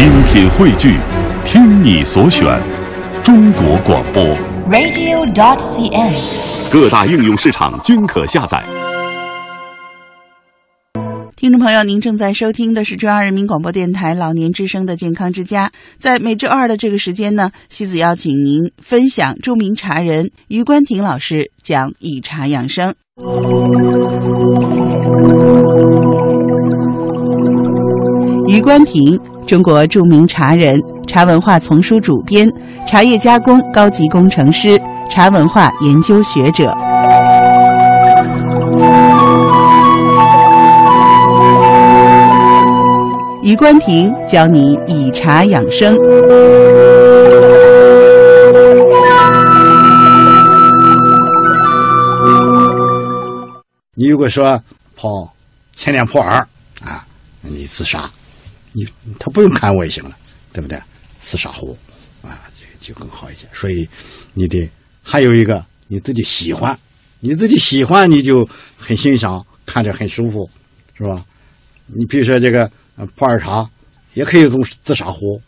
精品汇聚，听你所选，中国广播。radio.dot.cn，。各大应用市场均可下载。听众朋友，您正在收听的是中央人民广播电台老年之声的健康之家。在每周二的这个时间呢，西子邀请您分享著名茶人于关婷老师讲以茶养生。余关婷，中国著名茶人、茶文化丛书主编、茶叶加工高级工程师、茶文化研究学者。余关婷教你以茶养生。你如果说跑前两破耳啊，你自杀，你他不用看我也行了，对不对？紫砂壶啊，这就更好一些。所以你得还有一个你自己喜欢，你自己喜欢你就很欣赏，看着很舒服，是吧？你比如说这个普洱茶，也可以用自杀壶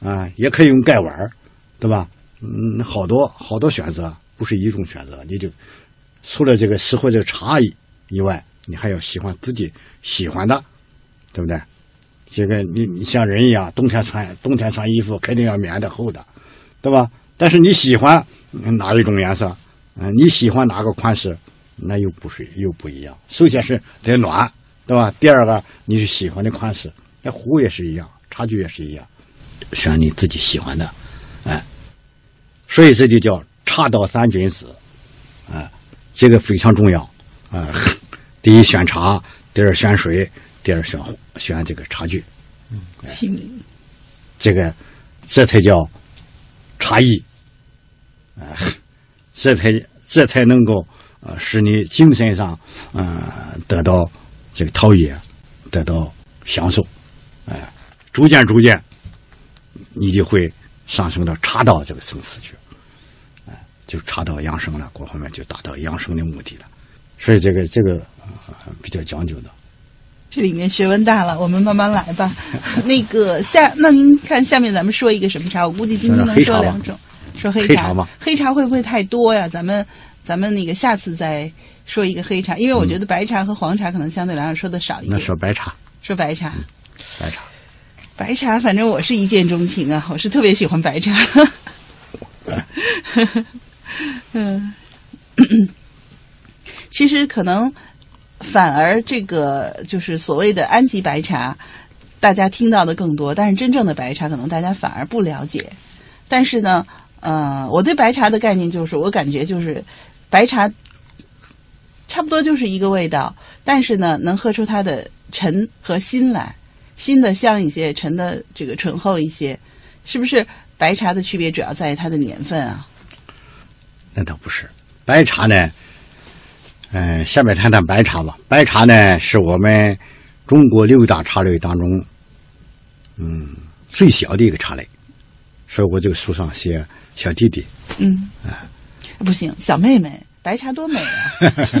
啊，也可以用盖碗对吧？嗯，好多好多选择，不是一种选择，你就除了这个适合这个茶以以外，你还要喜欢自己喜欢的，对不对？这个你你像人一样，冬天穿冬天穿衣服肯定要棉的厚的，对吧？但是你喜欢哪一种颜色，嗯、你喜欢哪个款式，那又不是又不一样。首先是得暖，对吧？第二个你是喜欢的款式，那壶也是一样，茶具也是一样，选你自己喜欢的，哎，所以这就叫茶道三君子，啊，这个非常重要啊。第一选茶，第二选水，第二选选这个茶具，请这个这才叫茶艺，啊，这才这才能够呃使你精神上呃得到这个陶冶，得到享受，哎、逐渐逐渐，你就会上升到茶道这个层次去，哎、就茶道养生了，各方面就达到养生的目的了，所以这个这个、呃、比较讲究的。这里面学问大了，我们慢慢来吧。那个下，那您看下面咱们说一个什么茶？我估计今天能说两种，说黑黑茶吧黑茶会不会太多呀？咱们咱们那个下次再说一个黑茶，因为我觉得白茶和黄茶可能相对来说说的少一点那点。说白茶，说白茶，白茶。白茶，反正我是一见钟情啊，我是特别喜欢白茶。嗯，其实可能反而这个就是所谓的安吉白茶，大家听到的更多，但是真正的白茶可能大家反而不了解。但是呢，呃，我对白茶的概念就是，我感觉就是白茶差不多就是一个味道，但是呢，能喝出它的沉和新来，新的香一些，沉的这个醇厚一些，是不是？白茶的区别主要在于它的年份啊。那倒不是，白茶呢，嗯、下面谈谈白茶吧。白茶呢，是我们中国六大茶类当中，嗯，最小的一个茶类。所以我这个书上写小弟弟，嗯，啊不行，小妹妹，白茶多美啊！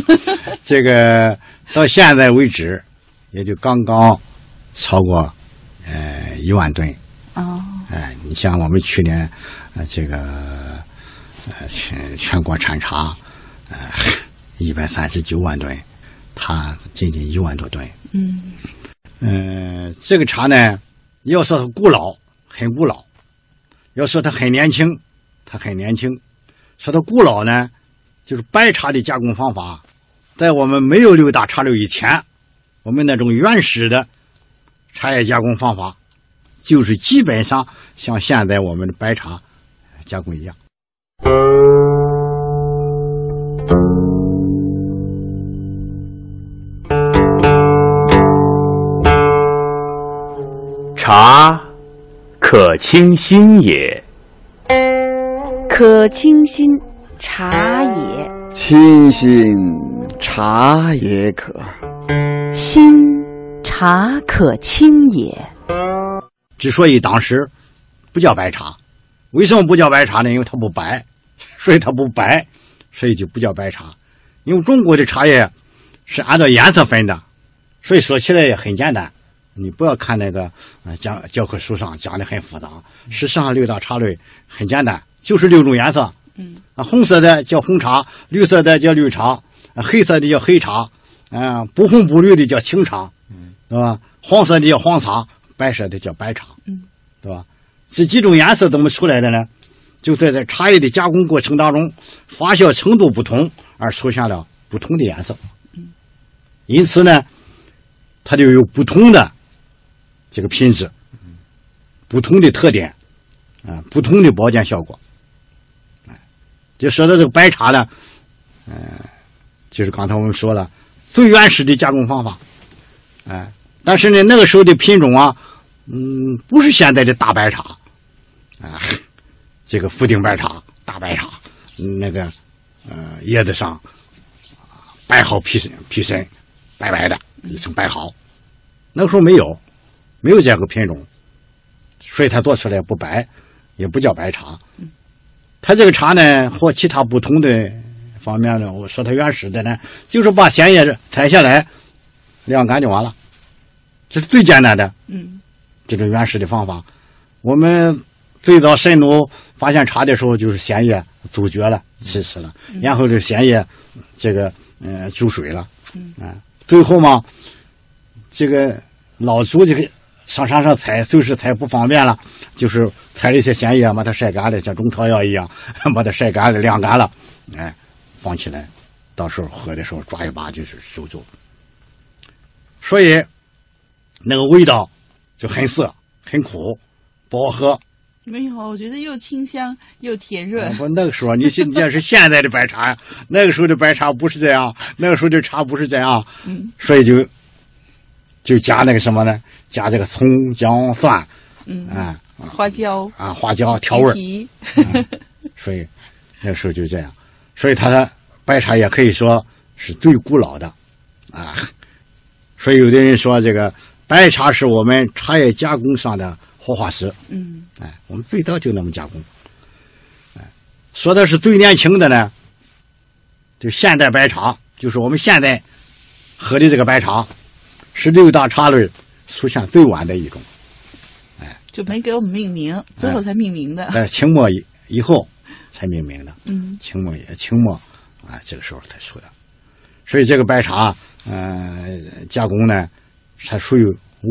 这个到现在为止，也就刚刚超过呃一万吨。哦，哎，你像我们去年，呃，这个呃全全国产茶，呃，一百三十九万吨，它仅仅一万多吨。嗯嗯、这个茶呢，要说它古老，很古老；要说它很年轻，它很年轻。说它古老呢，就是白茶的加工方法，在我们没有六大茶类以前，我们那种原始的茶叶加工方法，就是基本上像现在我们的白茶加工一样。茶，可清心也。可清心，茶也；清心茶也可，心，茶可清也。之所以当时不叫白茶，为什么不叫白茶呢？因为它不白，所以它不白，所以就不叫白茶。因为中国的茶叶是按照颜色分的，所以说起来也很简单，你不要看那个呃讲教科书上讲的很复杂，事实上六大茶类很简单，就是六种颜色。嗯啊，红色的叫红茶，绿色的叫绿茶，啊黑色的叫黑茶，啊，不红不绿的叫青茶，嗯，对吧？黄色的叫黄茶，白色的叫白茶，嗯，对吧？这几种颜色怎么出来的呢？就在这茶叶的加工过程当中，发酵程度不同而出现了不同的颜色，嗯，因此呢，它就有不同的这个品质，不同的特点，啊，不同的保健效果。就说到这个白茶呢，嗯、就是刚才我们说了最原始的加工方法，哎、但是呢，那个时候的品种啊，嗯，不是现在的大白茶，啊、这个福鼎白茶、大白茶，那个呃叶子上啊白毫皮身皮身，白白的一层白毫，那个时候没有，没有这个品种，所以它做出来不白，也不叫白茶。它这个茶呢，和其他不同的方面呢，我说它原始的呢，就是把鲜叶采下来，晾干就完了，这是最简单的嗯。这种原始的方法。我们最早神农发现茶的时候，就是鲜叶煮绝了，吃吃了，然后这鲜叶这个呃煮水了，嗯。啊，最后嘛，这个老祖这个上山上采，就是采不方便了，就是采了一些鲜叶，把它晒干了，像中草药一样，把它晒干了、晾干了，哎，放起来，到时候喝的时候抓一把就是收走。所以那个味道就很涩、很苦，不好喝。没有，我觉得又清香又甜润。不，那个时候你现这是现在的白茶呀，那个时候的白茶不是这样，那个时候的茶不是这样，嗯所以就就加那个什么呢？加这个葱姜蒜，嗯，啊花椒啊花椒调味儿，皮。所以那时候就这样，所以它的白茶也可以说是最古老的啊。所以有的人说这个白茶是我们茶叶加工上的活化石，嗯。哎，我们最早就那么加工。哎，说的是最年轻的呢，就现代白茶，就是我们现在喝的这个白茶，是六大茶类出现最晚的一种，哎就没给我们命名，最后才命名的。哎清末以以后才命名的。嗯清末也清末啊，这个时候才出的。所以这个白茶，呃，加工呢，它属于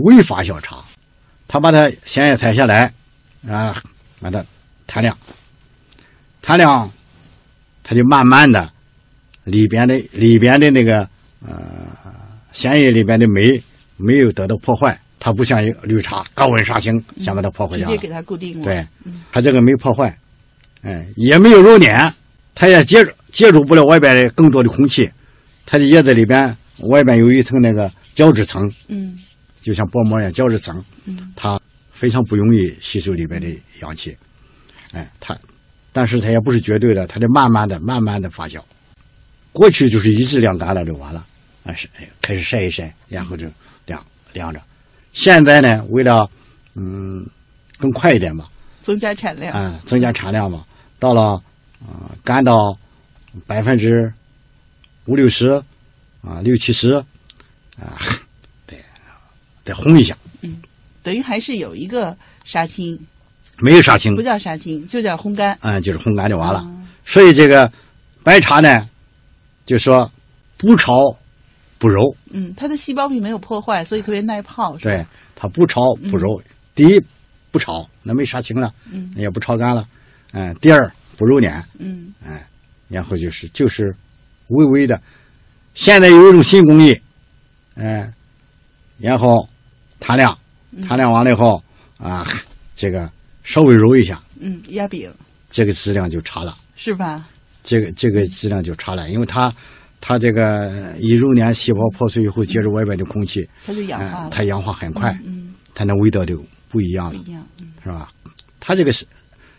微发酵茶，他把它鲜叶采下来，啊，把它摊晾，摊晾，它就慢慢的里边的里边的那个呃鲜叶里边的酶没有得到破坏，它不像一个绿茶高温杀青，想把它破坏掉了。直接给它固定了。对，它这个没破坏，哎，也没有揉捻，它也接触接触不了外边的更多的空气，它的叶子里边外边有一层那个胶质层，嗯就像薄膜一样胶质层，嗯它非常不容易吸收里边的氧气，哎，它，但是它也不是绝对的，它得慢慢的、慢慢的发酵。过去就是一直晾干了就完了，啊是哎开始晒一晒，然后就晾晾着。现在呢，为了嗯更快一点吧，增加产量。啊，增加产量嘛，到了啊、呃干到百分之五六十啊六七十啊，得得烘一下，嗯等于还是有一个杀青，没有杀青不，叫杀青，就叫烘干。嗯、就是烘干就完了。啊所以这个白茶呢，就说不炒不揉，嗯，它的细胞壁没有破坏，所以特别耐泡，是吧？对，它不炒不揉。第一不炒，那没杀青了，嗯也不炒干了。嗯、第二不揉捻，嗯然后就是就是微微的。现在有一种新工艺，嗯、然后摊晾，摊晾完了以后啊，这个稍微揉一下，嗯，压饼这个质量就差了。是吧？这个这个质量就差了，因为它它这个一揉捻细胞破碎以后，接触外边的空气，它就氧化它氧化很快，嗯，它那味道就不一样了，不一样。嗯是吧？它这个是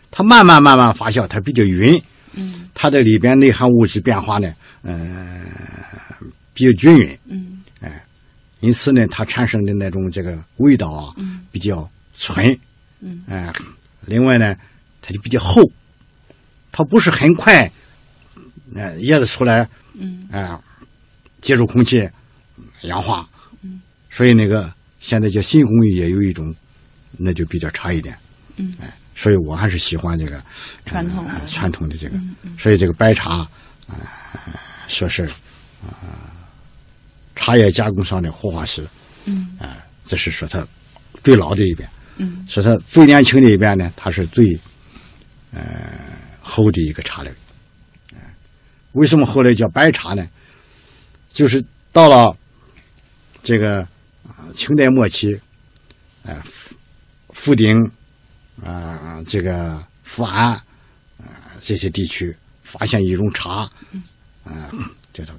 它慢慢慢慢发酵，它比较匀，嗯。它这里边内含物质变化呢，嗯、比较均匀，嗯。因此呢，它产生的那种这个味道啊，嗯。比较纯，嗯。哎、另外呢，它就比较厚，它不是很快，呃，叶子出来，嗯哎、接触空气氧化，嗯所以那个现在叫新工艺也有一种，那就比较差一点。嗯，哎，所以我还是喜欢这个传统传统的这个。所以这个白茶，啊、说是啊、茶叶加工上的活化石。嗯啊、这是说它最老的一边。嗯说它最年轻的一边呢，它是最呃厚的一个茶类。呃为什么后来叫白茶呢？就是到了这个啊清代末期，呃，福福鼎啊、这个福安啊、这些地区发现一种茶，啊、叫做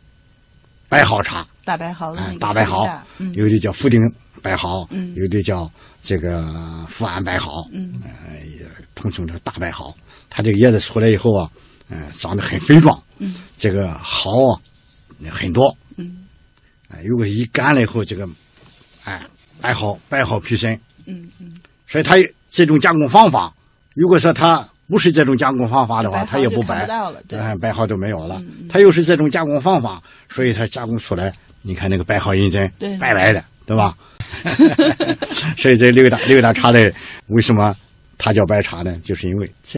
白毫茶。大白毫的那哎个，大白毫有的叫福鼎白毫，嗯有的叫这个福安白毫，嗯呃，也统称成大白毫。它这个叶子出来以后啊，呃，长得很肥壮，嗯这个毫啊很多，嗯哎、如果一干了以后，这个哎白毫白毫皮身，嗯嗯，所以它这种加工方法，如果说它不是这种加工方法的话，它也不白，看不到了对哎白毫都没有了嗯嗯。它又是这种加工方法，所以它加工出来，你看那个白毫银针对，白白的，对吧？所以这六大六大茶类为什么它叫白茶呢？就是因为这